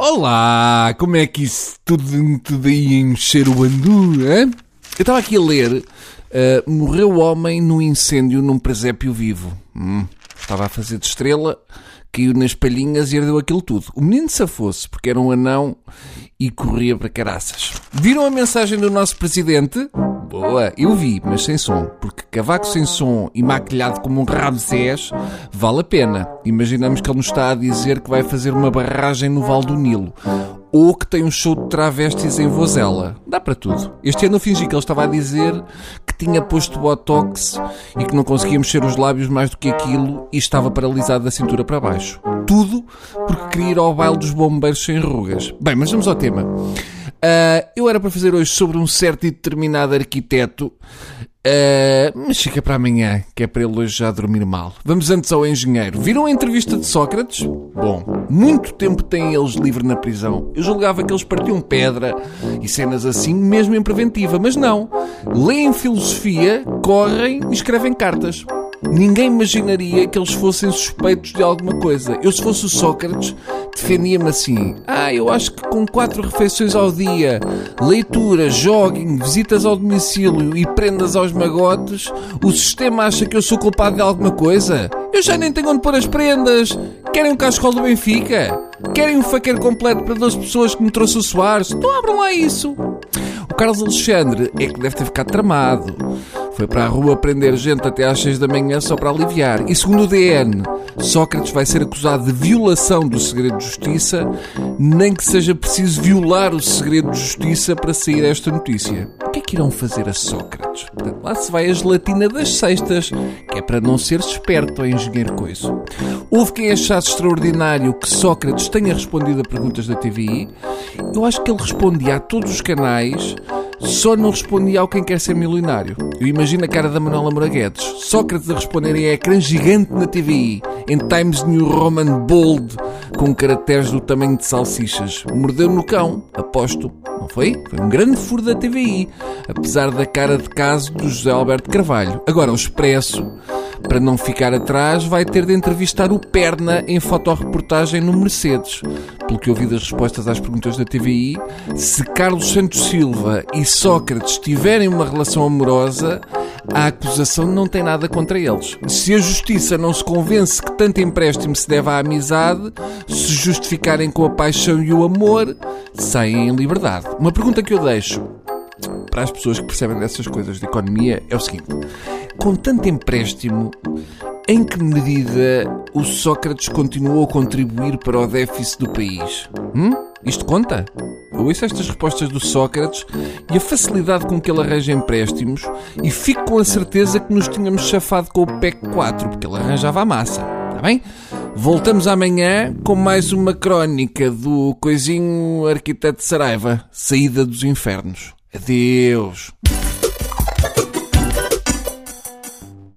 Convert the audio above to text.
Olá, como é que isso tudo, tudo aí encher o andu, hein? Eu estava aqui a ler, uh, morreu homem num incêndio num presépio vivo. Hum, estava a fazer de estrela, caiu nas palhinhas e herdeu aquilo tudo. O menino se fosse porque era um anão e corria para caraças. Viram a mensagem do nosso presidente? Boa, eu vi, mas sem som, porque cavaco sem som e maquilhado como um Ramsés vale a pena. Imaginamos que ele nos está a dizer que vai fazer uma barragem no Val do Nilo. Ou que tem um show de travestis em Vozela. Dá para tudo. Este ano eu fingi que ele estava a dizer que tinha posto botox e que não conseguia mexer os lábios mais do que aquilo e estava paralisado da cintura para baixo. Tudo porque queria ir ao baile dos bombeiros sem rugas. Bem, mas vamos ao tema. Uh, eu era para fazer hoje sobre um certo e determinado arquiteto, uh, mas fica para amanhã, que é para ele hoje já dormir mal. Vamos antes ao engenheiro. Viram a entrevista de Sócrates? Bom, muito tempo têm eles livre na prisão. Eu julgava que eles partiam pedra e cenas assim, mesmo em preventiva, mas não. Leem filosofia, correm e escrevem cartas. Ninguém imaginaria que eles fossem suspeitos de alguma coisa. Eu, se fosse o Sócrates, defendia-me assim: Ah, eu acho que com quatro refeições ao dia, leitura, jogging, visitas ao domicílio e prendas aos magotes, o sistema acha que eu sou culpado de alguma coisa? Eu já nem tenho onde pôr as prendas. Querem um cascol do Benfica? Querem um faqueiro completo para duas pessoas que me trouxe o Soares? Então abram lá isso. O Carlos Alexandre é que deve ter ficado tramado. Foi para a rua prender gente até às 6 da manhã só para aliviar. E segundo o DN, Sócrates vai ser acusado de violação do segredo de justiça, nem que seja preciso violar o segredo de justiça para sair esta notícia. O que é que irão fazer a Sócrates? Portanto, lá se vai a gelatina das sextas, que é para não ser esperto, ou engenheiro coiso. Houve quem achasse extraordinário que Sócrates tenha respondido a perguntas da TVI. Eu acho que ele respondia a todos os canais só não respondia ao quem quer ser milionário. Eu imagino a cara da Manuela Moraguetes. Sócrates a responder em ecrã gigante na TVI, em Times New Roman Bold, com caracteres do tamanho de salsichas. Mordeu no cão, aposto. Não foi? Foi um grande furo da TVI, apesar da cara de caso do José Alberto Carvalho. Agora, o Expresso para não ficar atrás, vai ter de entrevistar o Perna em fotoreportagem no Mercedes. Pelo que ouvi das respostas às perguntas da TVI, se Carlos Santos Silva e Sócrates tiverem uma relação amorosa, a acusação não tem nada contra eles. Se a justiça não se convence que tanto empréstimo se deve à amizade, se justificarem com a paixão e o amor, saem em liberdade. Uma pergunta que eu deixo para as pessoas que percebem dessas coisas de economia é o seguinte: com tanto empréstimo, em que medida o Sócrates continuou a contribuir para o déficit do país? Hum? Isto conta? Ouço estas respostas do Sócrates e a facilidade com que ele arranja empréstimos e fico com a certeza que nos tínhamos chafado com o PEC 4, porque ele arranjava a massa. Está bem? Voltamos amanhã com mais uma crónica do coisinho arquiteto Saraiva, Saída dos Infernos. Adeus.